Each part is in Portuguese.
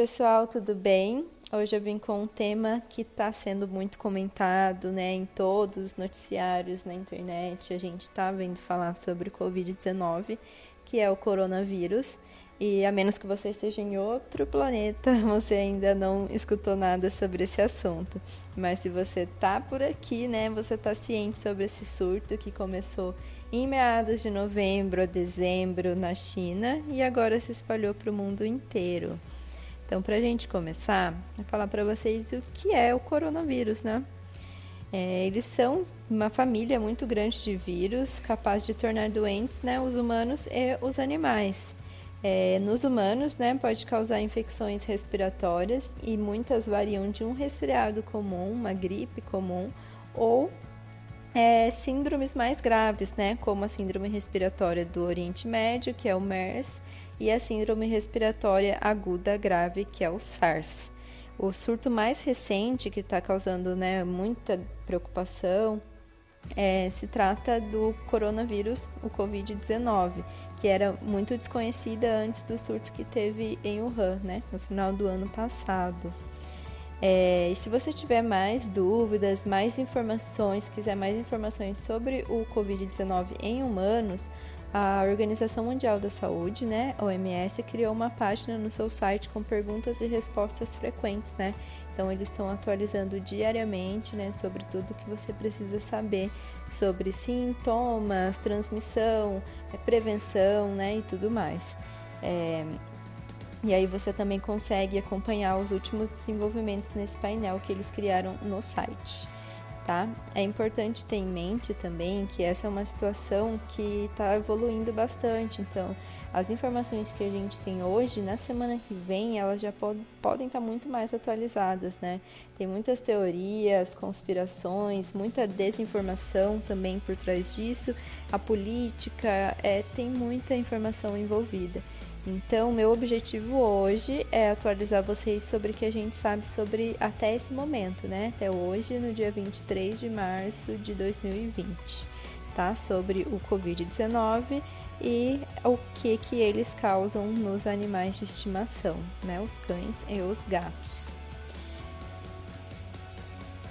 pessoal, tudo bem? Hoje eu vim com um tema que está sendo muito comentado né, em todos os noticiários na internet. A gente está vendo falar sobre o Covid-19, que é o coronavírus. E a menos que você esteja em outro planeta, você ainda não escutou nada sobre esse assunto. Mas se você está por aqui, né, você está ciente sobre esse surto que começou em meados de novembro a dezembro na China e agora se espalhou para o mundo inteiro. Então, para a gente começar, vou falar para vocês o que é o coronavírus, né? É, eles são uma família muito grande de vírus capaz de tornar doentes né, os humanos e os animais. É, nos humanos, né, pode causar infecções respiratórias e muitas variam de um resfriado comum, uma gripe comum, ou é, síndromes mais graves, né, como a síndrome respiratória do Oriente Médio, que é o MERS, e a síndrome respiratória aguda grave, que é o SARS. O surto mais recente, que está causando né, muita preocupação, é, se trata do coronavírus, o Covid-19, que era muito desconhecida antes do surto que teve em Wuhan, né, no final do ano passado. É, e se você tiver mais dúvidas, mais informações, quiser mais informações sobre o Covid-19 em humanos, a Organização Mundial da Saúde, né, OMS, criou uma página no seu site com perguntas e respostas frequentes, né? Então eles estão atualizando diariamente, né, sobre tudo que você precisa saber sobre sintomas, transmissão, é, prevenção, né, e tudo mais. É, e aí você também consegue acompanhar os últimos desenvolvimentos nesse painel que eles criaram no site tá? É importante ter em mente também que essa é uma situação que está evoluindo bastante, então as informações que a gente tem hoje, na semana que vem, elas já pod podem estar tá muito mais atualizadas, né? Tem muitas teorias, conspirações, muita desinformação também por trás disso, a política, é, tem muita informação envolvida. Então, meu objetivo hoje é atualizar vocês sobre o que a gente sabe sobre até esse momento, né? Até hoje, no dia 23 de março de 2020, tá? Sobre o COVID-19 e o que que eles causam nos animais de estimação, né? Os cães e os gatos.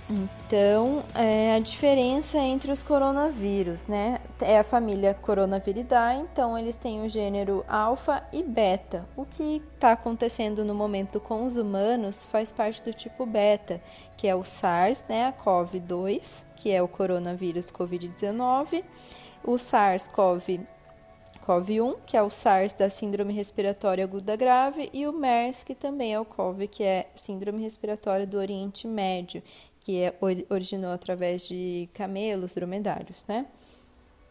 Então, é, a diferença entre os coronavírus, né? É a família Coronaviridae, então eles têm o gênero alfa e beta. O que está acontecendo no momento com os humanos faz parte do tipo beta, que é o SARS, né? A CoV-2, que é o coronavírus Covid-19, o SARS-CoV CoV-1, que é o SARS da síndrome respiratória aguda grave, e o MERS, que também é o CoV, que é síndrome respiratória do Oriente Médio, que é, originou através de camelos, dromedários, né?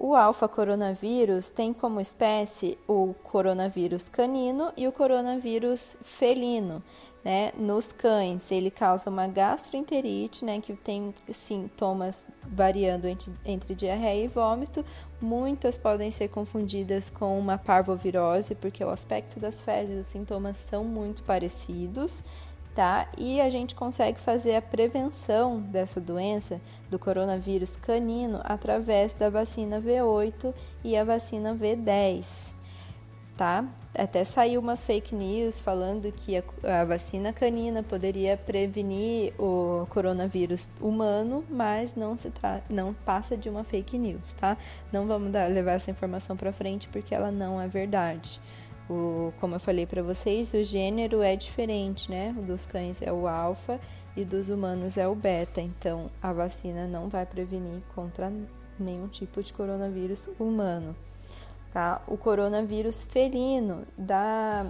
O alfa-coronavírus tem como espécie o coronavírus canino e o coronavírus felino. Né? Nos cães, ele causa uma gastroenterite, né, que tem sintomas variando entre, entre diarreia e vômito. Muitas podem ser confundidas com uma parvovirose, porque o aspecto das fezes os sintomas são muito parecidos tá? E a gente consegue fazer a prevenção dessa doença do coronavírus canino através da vacina V8 e a vacina V10, tá? Até saiu umas fake news falando que a, a vacina canina poderia prevenir o coronavírus humano, mas não se não passa de uma fake news, tá? Não vamos dar, levar essa informação para frente porque ela não é verdade. O, como eu falei para vocês, o gênero é diferente, né? O dos cães é o alfa e dos humanos é o beta. Então, a vacina não vai prevenir contra nenhum tipo de coronavírus humano. Tá? O coronavírus felino dá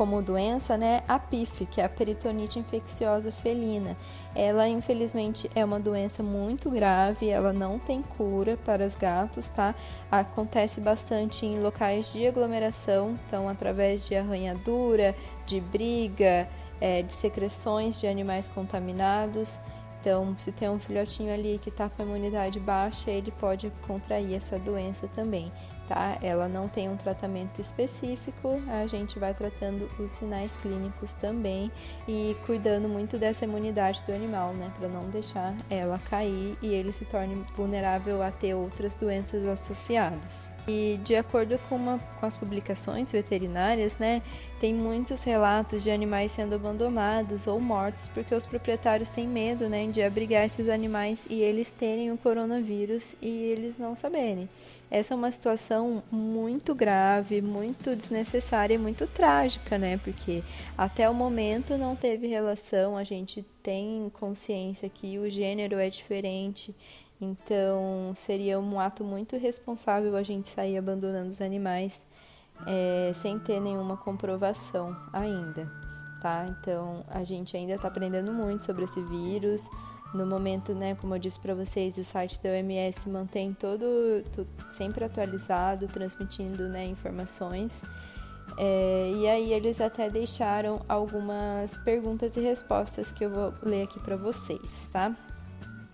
como doença, né, a PIF, que é a peritonite infecciosa felina. Ela, infelizmente, é uma doença muito grave, ela não tem cura para os gatos, tá? Acontece bastante em locais de aglomeração, então, através de arranhadura, de briga, é, de secreções de animais contaminados. Então, se tem um filhotinho ali que está com a imunidade baixa, ele pode contrair essa doença também. Tá? Ela não tem um tratamento específico, a gente vai tratando os sinais clínicos também e cuidando muito dessa imunidade do animal, né? Para não deixar ela cair e ele se torne vulnerável a ter outras doenças associadas. E de acordo com, uma, com as publicações veterinárias, né, tem muitos relatos de animais sendo abandonados ou mortos porque os proprietários têm medo né, de abrigar esses animais e eles terem o coronavírus e eles não saberem. Essa é uma situação muito grave, muito desnecessária e muito trágica, né? Porque até o momento não teve relação, a gente tem consciência que o gênero é diferente então, seria um ato muito irresponsável a gente sair abandonando os animais é, sem ter nenhuma comprovação ainda, tá? Então, a gente ainda está aprendendo muito sobre esse vírus. No momento, né, como eu disse para vocês, o site da OMS mantém todo, sempre atualizado, transmitindo, né, informações. É, e aí eles até deixaram algumas perguntas e respostas que eu vou ler aqui para vocês, tá?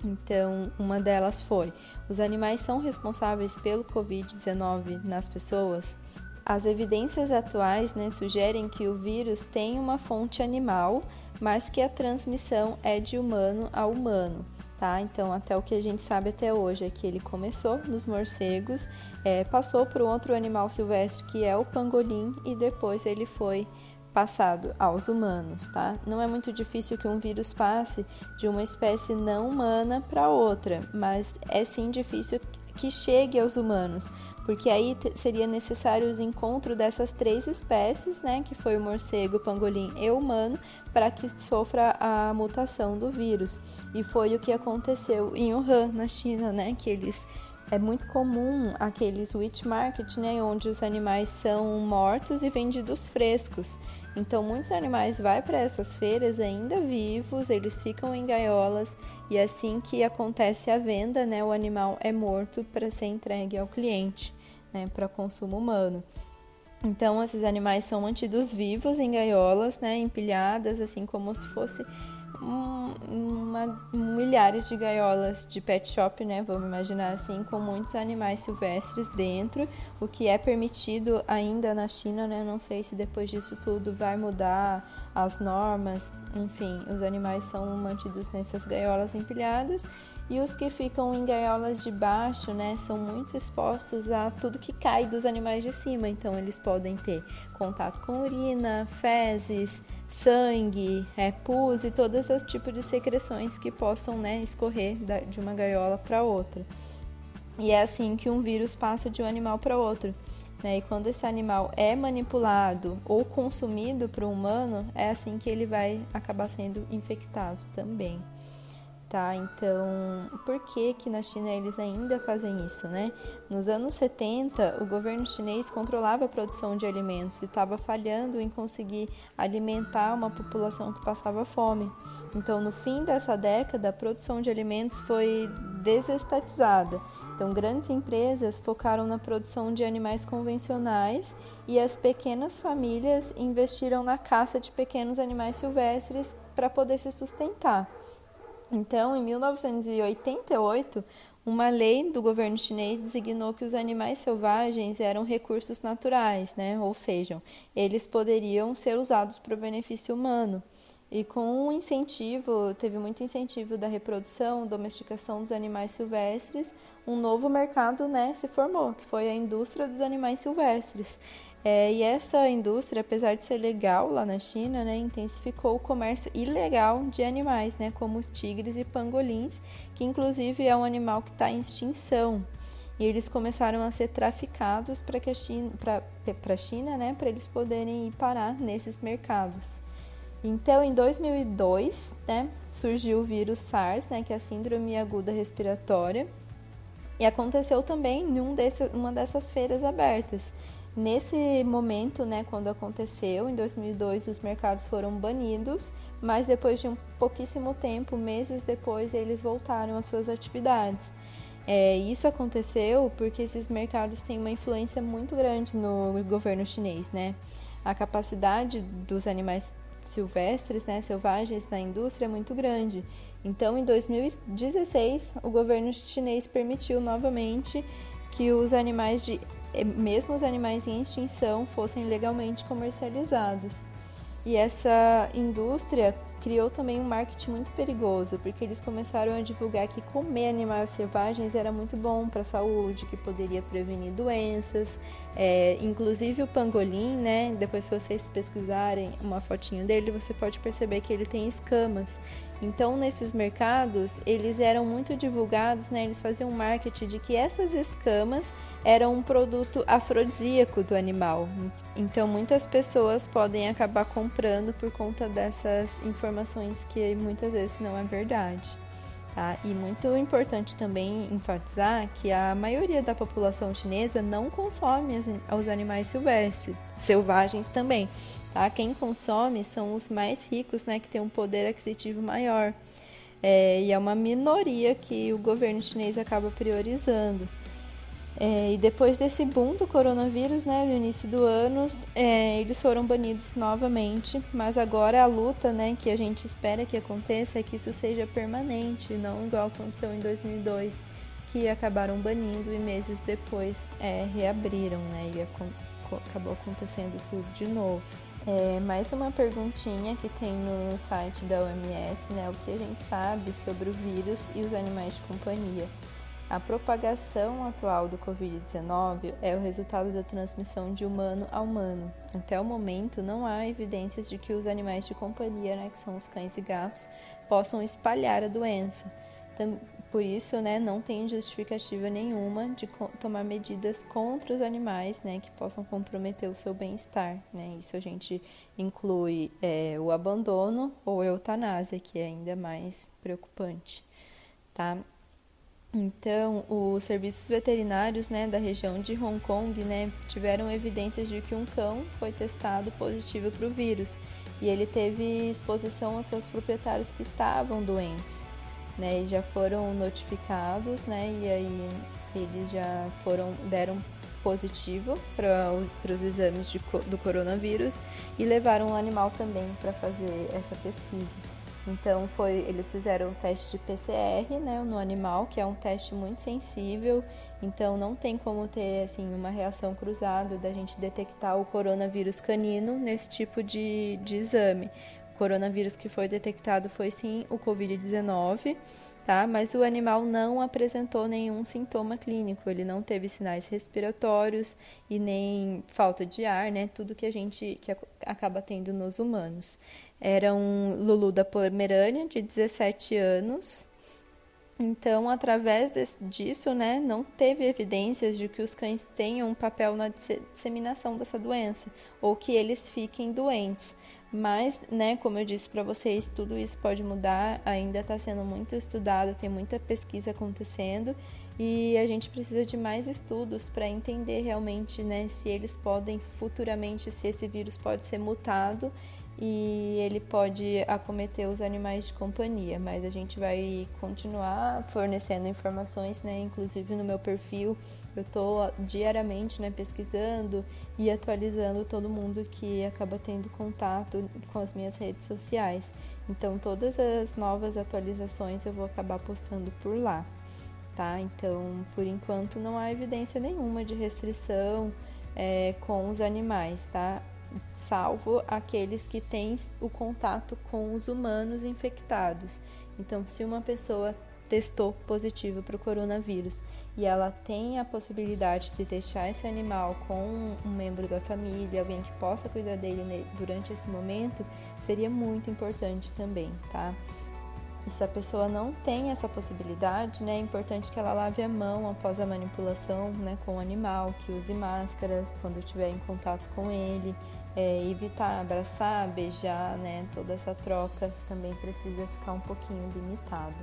Então, uma delas foi: os animais são responsáveis pelo Covid-19 nas pessoas? As evidências atuais né, sugerem que o vírus tem uma fonte animal, mas que a transmissão é de humano a humano. Tá? Então, até o que a gente sabe até hoje é que ele começou nos morcegos, é, passou para outro animal silvestre que é o pangolim e depois ele foi passado aos humanos, tá? Não é muito difícil que um vírus passe de uma espécie não humana para outra, mas é sim difícil que chegue aos humanos, porque aí seria necessário os encontros dessas três espécies, né, que foi o morcego, o pangolim e o humano, para que sofra a mutação do vírus. E foi o que aconteceu em Wuhan, na China, né, que eles é muito comum aqueles witch market, né, onde os animais são mortos e vendidos frescos. Então, muitos animais vão para essas feiras ainda vivos, eles ficam em gaiolas e assim que acontece a venda, né, o animal é morto para ser entregue ao cliente, né, para consumo humano. Então, esses animais são mantidos vivos em gaiolas, né, empilhadas, assim como se fosse um, uma, milhares de gaiolas de pet shop, né? Vamos imaginar assim, com muitos animais silvestres dentro, o que é permitido ainda na China, né? Não sei se depois disso tudo vai mudar as normas, enfim, os animais são mantidos nessas gaiolas empilhadas e os que ficam em gaiolas de baixo, né, são muito expostos a tudo que cai dos animais de cima. Então, eles podem ter contato com urina, fezes, sangue, é, pus e todos os tipos de secreções que possam né, escorrer de uma gaiola para outra. E é assim que um vírus passa de um animal para outro. Né? E quando esse animal é manipulado ou consumido por um humano, é assim que ele vai acabar sendo infectado também tá? Então, por que que na China eles ainda fazem isso, né? Nos anos 70, o governo chinês controlava a produção de alimentos e estava falhando em conseguir alimentar uma população que passava fome. Então, no fim dessa década, a produção de alimentos foi desestatizada. Então, grandes empresas focaram na produção de animais convencionais e as pequenas famílias investiram na caça de pequenos animais silvestres para poder se sustentar. Então, em 1988, uma lei do governo chinês designou que os animais selvagens eram recursos naturais, né? ou seja, eles poderiam ser usados para o benefício humano. E com o incentivo, teve muito incentivo da reprodução, domesticação dos animais silvestres, um novo mercado né, se formou, que foi a indústria dos animais silvestres. É, e essa indústria, apesar de ser legal lá na China, né, intensificou o comércio ilegal de animais, né, como tigres e pangolins, que inclusive é um animal que está em extinção. E eles começaram a ser traficados para a China, para China, né, para eles poderem ir parar nesses mercados. Então, em 2002, né, surgiu o vírus SARS, né, que é a síndrome aguda respiratória, e aconteceu também em um desse, uma dessas feiras abertas. Nesse momento, né, quando aconteceu, em 2002, os mercados foram banidos, mas depois de um pouquíssimo tempo, meses depois, eles voltaram às suas atividades. É, isso aconteceu porque esses mercados têm uma influência muito grande no governo chinês, né? A capacidade dos animais silvestres, né, selvagens na indústria é muito grande. Então, em 2016, o governo chinês permitiu novamente que os animais de mesmo os animais em extinção fossem legalmente comercializados. E essa indústria criou também um marketing muito perigoso, porque eles começaram a divulgar que comer animais selvagens era muito bom para a saúde, que poderia prevenir doenças. É, inclusive o pangolim, né? Depois se vocês pesquisarem uma fotinho dele, você pode perceber que ele tem escamas. Então, nesses mercados, eles eram muito divulgados, né? Eles faziam marketing de que essas escamas eram um produto afrodisíaco do animal. Então, muitas pessoas podem acabar comprando por conta dessas informações que muitas vezes não é verdade. Tá? E muito importante também enfatizar que a maioria da população chinesa não consome os animais silvestres, selvagens também. Tá? Quem consome são os mais ricos, né, que têm um poder aquisitivo maior. É, e é uma minoria que o governo chinês acaba priorizando. É, e depois desse boom do coronavírus, né, no início do ano, é, eles foram banidos novamente, mas agora a luta, né, que a gente espera que aconteça é que isso seja permanente, não igual aconteceu em 2002, que acabaram banindo e meses depois é, reabriram, né, e acabou acontecendo tudo de novo. É, mais uma perguntinha que tem no site da OMS, né? O que a gente sabe sobre o vírus e os animais de companhia. A propagação atual do Covid-19 é o resultado da transmissão de humano a humano. Até o momento, não há evidências de que os animais de companhia, né, que são os cães e gatos, possam espalhar a doença. Por isso, né, não tem justificativa nenhuma de tomar medidas contra os animais, né, que possam comprometer o seu bem-estar, né. Isso a gente inclui é, o abandono ou eutanásia, que é ainda mais preocupante, tá? Então, os serviços veterinários, né, da região de Hong Kong, né, tiveram evidências de que um cão foi testado positivo para o vírus e ele teve exposição aos seus proprietários que estavam doentes né? E já foram notificados, né? E aí eles já foram deram positivo para os exames de, do coronavírus e levaram o animal também para fazer essa pesquisa. Então foi, eles fizeram o teste de PCR, né, no animal, que é um teste muito sensível. Então não tem como ter assim uma reação cruzada da gente detectar o coronavírus canino nesse tipo de, de exame coronavírus que foi detectado foi sim o Covid-19, tá? Mas o animal não apresentou nenhum sintoma clínico, ele não teve sinais respiratórios e nem falta de ar, né? Tudo que a gente que acaba tendo nos humanos. Era um Lulu da Pomerânia de 17 anos. Então, através desse, disso, né, não teve evidências de que os cães tenham um papel na disseminação dessa doença ou que eles fiquem doentes. Mas, né, como eu disse para vocês, tudo isso pode mudar, ainda está sendo muito estudado, tem muita pesquisa acontecendo e a gente precisa de mais estudos para entender realmente, né, se eles podem futuramente, se esse vírus pode ser mutado e ele pode acometer os animais de companhia, mas a gente vai continuar fornecendo informações, né? Inclusive no meu perfil, eu estou diariamente, né, pesquisando e atualizando todo mundo que acaba tendo contato com as minhas redes sociais. Então, todas as novas atualizações eu vou acabar postando por lá, tá? Então, por enquanto, não há evidência nenhuma de restrição é, com os animais, tá? Salvo aqueles que têm o contato com os humanos infectados. Então, se uma pessoa testou positivo para o coronavírus e ela tem a possibilidade de deixar esse animal com um membro da família, alguém que possa cuidar dele durante esse momento, seria muito importante também, tá? E se a pessoa não tem essa possibilidade, né, é importante que ela lave a mão após a manipulação né, com o animal, que use máscara quando estiver em contato com ele, é, evitar abraçar, beijar, né, toda essa troca também precisa ficar um pouquinho limitado.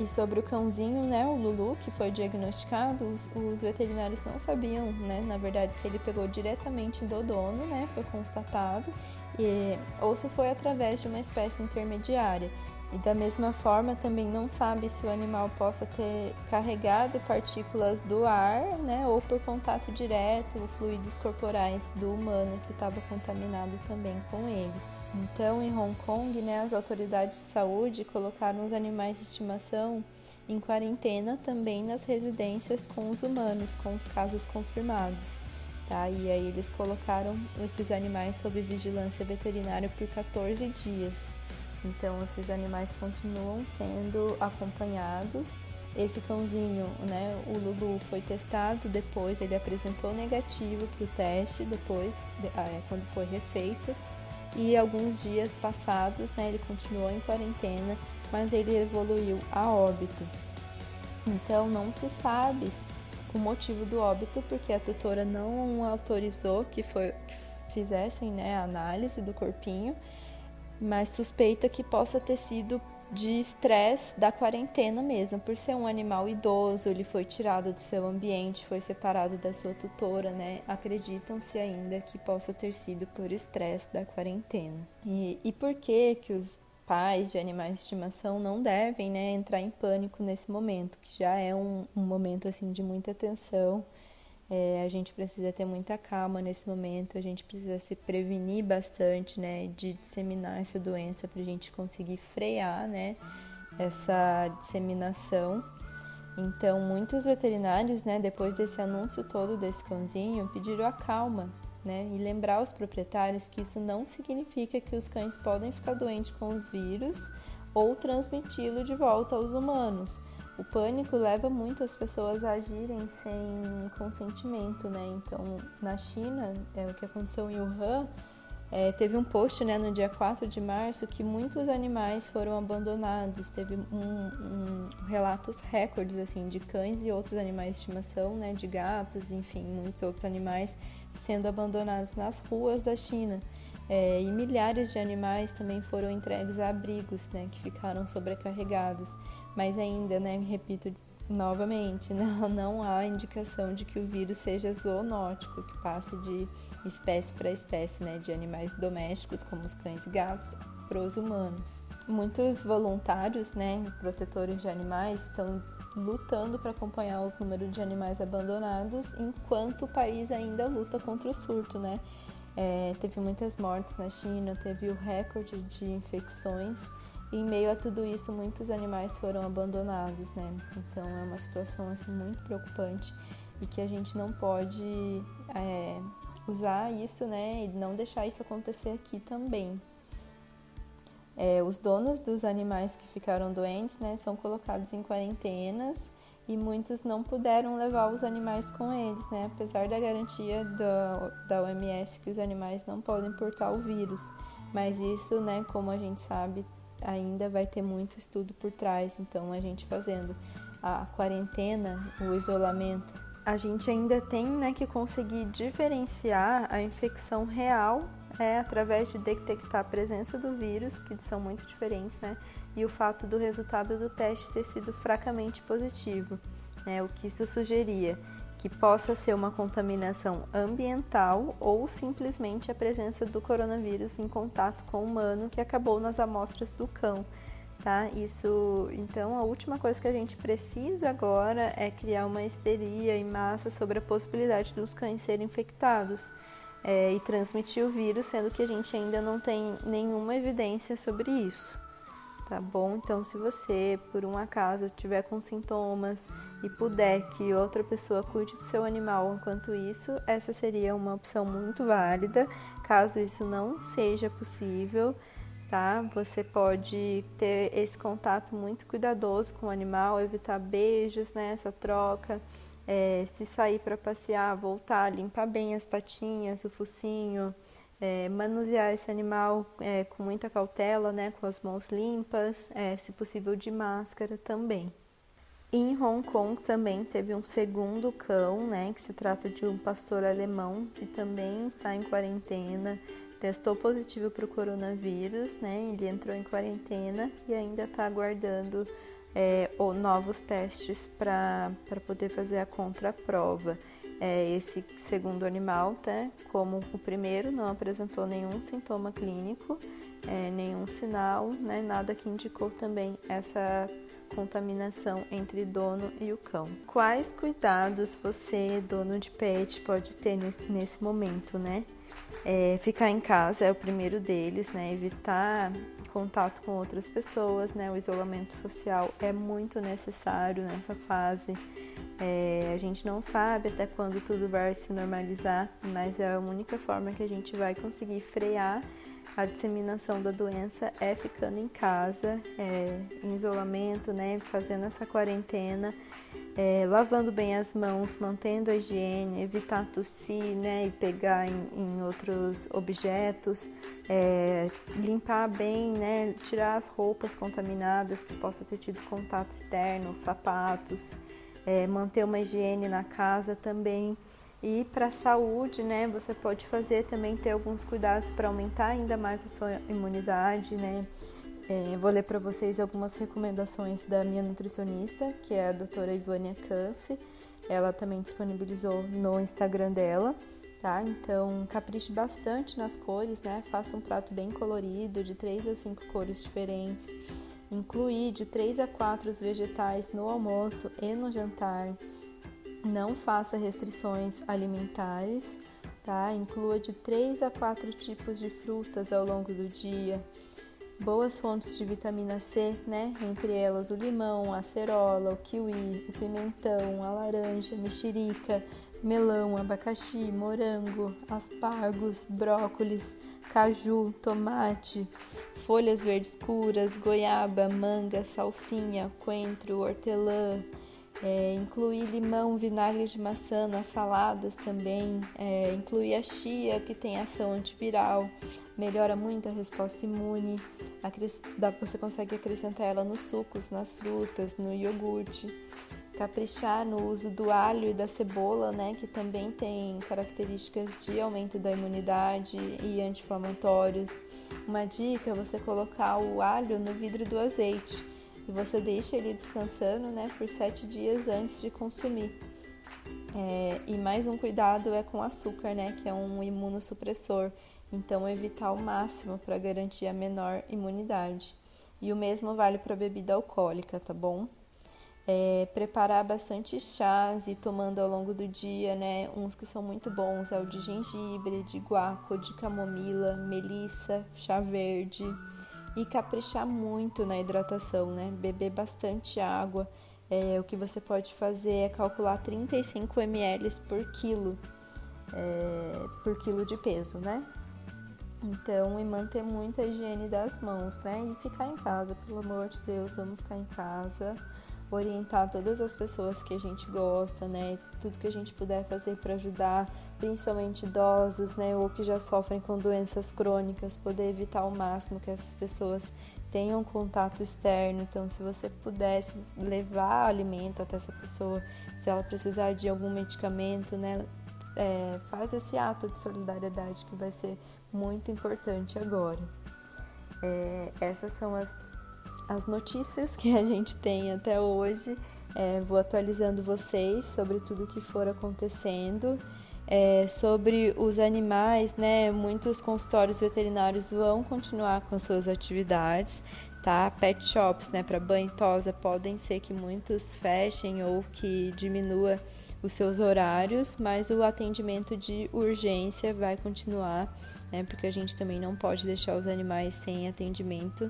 E sobre o cãozinho, né, o Lulu, que foi diagnosticado, os, os, veterinários não sabiam, né, na verdade, se ele pegou diretamente do dono, né, foi constatado, e, ou se foi através de uma espécie intermediária. E da mesma forma, também não sabe se o animal possa ter carregado partículas do ar, né, ou por contato direto, fluidos corporais do humano que estava contaminado também com ele. Então, em Hong Kong, né, as autoridades de saúde colocaram os animais de estimação em quarentena também nas residências com os humanos, com os casos confirmados. Tá? E aí eles colocaram esses animais sob vigilância veterinária por 14 dias. Então esses animais continuam sendo acompanhados. Esse cãozinho, né, o Lulu foi testado depois, ele apresentou negativo para o teste depois, é, quando foi refeito. E alguns dias passados, né, ele continuou em quarentena, mas ele evoluiu a óbito. Então não se sabe o motivo do óbito, porque a tutora não autorizou que, foi, que fizessem né, a análise do corpinho, mas suspeita que possa ter sido de estresse da quarentena mesmo, por ser um animal idoso, ele foi tirado do seu ambiente, foi separado da sua tutora, né? Acreditam-se ainda que possa ter sido por estresse da quarentena. E, e por que que os pais de animais de estimação não devem né, entrar em pânico nesse momento, que já é um, um momento assim de muita tensão. É, a gente precisa ter muita calma nesse momento, a gente precisa se prevenir bastante né, de disseminar essa doença para a gente conseguir frear né, essa disseminação. Então, muitos veterinários, né, depois desse anúncio todo desse cãozinho, pediram a calma, né? E lembrar os proprietários que isso não significa que os cães podem ficar doentes com os vírus ou transmiti-lo de volta aos humanos. O pânico leva muito as pessoas a agirem sem consentimento, né? Então, na China, é o que aconteceu em Wuhan, é, teve um post né, no dia 4 de março que muitos animais foram abandonados. Teve um, um, relatos recordes assim de cães e outros animais de estimação, né, de gatos, enfim, muitos outros animais sendo abandonados nas ruas da China. É, e milhares de animais também foram entregues a abrigos, né, que ficaram sobrecarregados. Mas ainda, né, repito novamente, não, não há indicação de que o vírus seja zoonótico, que passe de espécie para espécie, né, de animais domésticos, como os cães e gatos, para os humanos. Muitos voluntários, né, protetores de animais, estão lutando para acompanhar o número de animais abandonados, enquanto o país ainda luta contra o surto, né? É, teve muitas mortes na China, teve o recorde de infecções e em meio a tudo isso muitos animais foram abandonados, né? Então é uma situação assim muito preocupante e que a gente não pode é, usar isso, né? E não deixar isso acontecer aqui também. É, os donos dos animais que ficaram doentes né, são colocados em quarentenas e muitos não puderam levar os animais com eles, né, apesar da garantia do, da OMS que os animais não podem portar o vírus. Mas isso, né, como a gente sabe, ainda vai ter muito estudo por trás. Então, a gente fazendo a quarentena, o isolamento, a gente ainda tem né, que conseguir diferenciar a infecção real é através de detectar a presença do vírus, que são muito diferentes, né? E o fato do resultado do teste ter sido fracamente positivo, né? O que isso sugeria que possa ser uma contaminação ambiental ou simplesmente a presença do coronavírus em contato com o humano que acabou nas amostras do cão, tá? Isso, então, a última coisa que a gente precisa agora é criar uma histeria em massa sobre a possibilidade dos cães serem infectados é, e transmitir o vírus, sendo que a gente ainda não tem nenhuma evidência sobre isso. Tá bom? Então, se você, por um acaso, tiver com sintomas e puder que outra pessoa cuide do seu animal enquanto isso, essa seria uma opção muito válida. Caso isso não seja possível, tá? Você pode ter esse contato muito cuidadoso com o animal, evitar beijos, né? Essa troca é, se sair para passear, voltar, limpar bem as patinhas, o focinho, é, manusear esse animal é, com muita cautela, né, com as mãos limpas, é, se possível de máscara também. Em Hong Kong também teve um segundo cão, né, que se trata de um pastor alemão que também está em quarentena, testou positivo para o coronavírus, né, ele entrou em quarentena e ainda está aguardando é, novos testes para poder fazer a contraprova. É, esse segundo animal, tá? como o primeiro, não apresentou nenhum sintoma clínico, é, nenhum sinal, né? nada que indicou também essa contaminação entre dono e o cão. Quais cuidados você, dono de pet, pode ter nesse, nesse momento, né? É, ficar em casa é o primeiro deles, né? Evitar contato com outras pessoas, né? O isolamento social é muito necessário nessa fase. É, a gente não sabe até quando tudo vai se normalizar, mas é a única forma que a gente vai conseguir frear a disseminação da doença é ficando em casa, é, em isolamento, né, fazendo essa quarentena, é, lavando bem as mãos, mantendo a higiene, evitar tossir né, e pegar em, em outros objetos, é, limpar bem, né, tirar as roupas contaminadas que possam ter tido contato externo, sapatos, é, manter uma higiene na casa também. E para a saúde, né, você pode fazer também ter alguns cuidados para aumentar ainda mais a sua imunidade, né? É, vou ler para vocês algumas recomendações da minha nutricionista, que é a doutora Ivânia Cance. Ela também disponibilizou no Instagram dela, tá? Então, capriche bastante nas cores, né? Faça um prato bem colorido, de 3 a 5 cores diferentes. Incluir de 3 a 4 os vegetais no almoço e no jantar não faça restrições alimentares, tá? Inclua de 3 a 4 tipos de frutas ao longo do dia. Boas fontes de vitamina C, né? Entre elas o limão, a acerola, o kiwi, o pimentão, a laranja, mexerica, melão, abacaxi, morango, aspargos, brócolis, caju, tomate, folhas verdes escuras, goiaba, manga, salsinha, coentro, hortelã, é, incluir limão, vinagre de maçã nas saladas também. É, incluir a chia, que tem ação antiviral, melhora muito a resposta imune. Você consegue acrescentar ela nos sucos, nas frutas, no iogurte. Caprichar no uso do alho e da cebola, né, que também tem características de aumento da imunidade e anti-inflamatórios. Uma dica é você colocar o alho no vidro do azeite e você deixa ele descansando né, por sete dias antes de consumir. É, e mais um cuidado é com açúcar, né, que é um imunossupressor, então evitar ao máximo para garantir a menor imunidade. E o mesmo vale para bebida alcoólica, tá bom? É, preparar bastante chás e tomando ao longo do dia, né? Uns que são muito bons é o de gengibre, de guaco, de camomila, melissa, chá verde e caprichar muito na hidratação, né? Beber bastante água. É, o que você pode fazer é calcular 35 ml por quilo, é, por quilo de peso, né? Então, e manter muita higiene das mãos, né? E ficar em casa, pelo amor de Deus, vamos ficar em casa orientar todas as pessoas que a gente gosta, né? Tudo que a gente puder fazer para ajudar, principalmente idosos, né? Ou que já sofrem com doenças crônicas, poder evitar ao máximo que essas pessoas tenham contato externo. Então, se você pudesse levar alimento até essa pessoa, se ela precisar de algum medicamento, né? É, faz esse ato de solidariedade que vai ser muito importante agora. É, essas são as as notícias que a gente tem até hoje. É, vou atualizando vocês sobre tudo que for acontecendo. É, sobre os animais, né? Muitos consultórios veterinários vão continuar com as suas atividades, tá? Pet shops, né? Para banho e tosa podem ser que muitos fechem ou que diminua os seus horários, mas o atendimento de urgência vai continuar, né? Porque a gente também não pode deixar os animais sem atendimento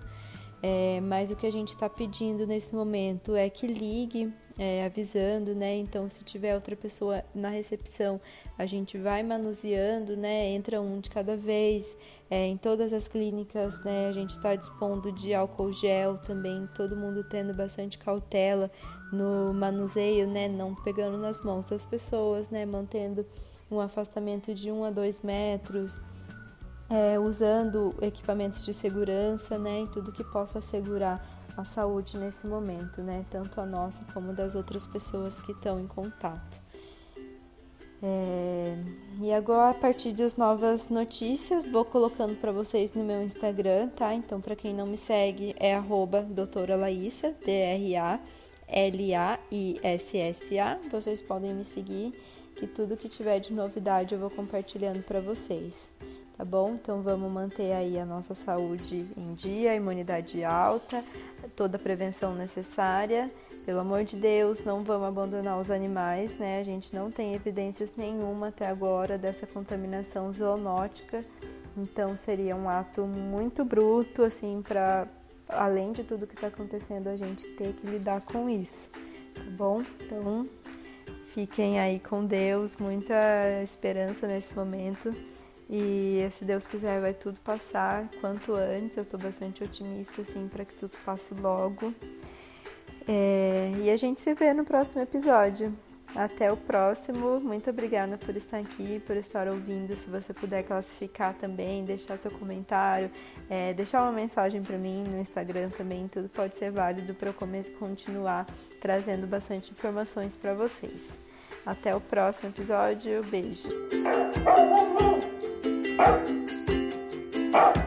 é, mas o que a gente está pedindo nesse momento é que ligue é, avisando, né? Então, se tiver outra pessoa na recepção, a gente vai manuseando, né? Entra um de cada vez. É, em todas as clínicas, né? A gente está dispondo de álcool gel também, todo mundo tendo bastante cautela no manuseio, né? Não pegando nas mãos das pessoas, né? Mantendo um afastamento de um a dois metros é, usando equipamentos de segurança, né, e tudo que possa assegurar a saúde nesse momento, né, tanto a nossa como das outras pessoas que estão em contato. É, e agora, a partir das novas notícias, vou colocando para vocês no meu Instagram, tá? Então, para quem não me segue, é arroba doutora Laísa, D-R-A-L-A-I-S-S-A. Vocês podem me seguir, que tudo que tiver de novidade eu vou compartilhando para vocês tá bom? Então vamos manter aí a nossa saúde em dia, a imunidade alta, toda a prevenção necessária. Pelo amor de Deus, não vamos abandonar os animais, né? A gente não tem evidências nenhuma até agora dessa contaminação zoonótica. Então seria um ato muito bruto, assim, para além de tudo que está acontecendo, a gente ter que lidar com isso, tá bom? Então Fiquem aí com Deus, muita esperança nesse momento. E se Deus quiser, vai tudo passar quanto antes. Eu tô bastante otimista, assim, para que tudo passe logo. É, e a gente se vê no próximo episódio. Até o próximo. Muito obrigada por estar aqui, por estar ouvindo. Se você puder classificar também, deixar seu comentário, é, deixar uma mensagem para mim no Instagram também, tudo pode ser válido para eu continuar trazendo bastante informações para vocês. Até o próximo episódio. Beijo. Ah! Ah!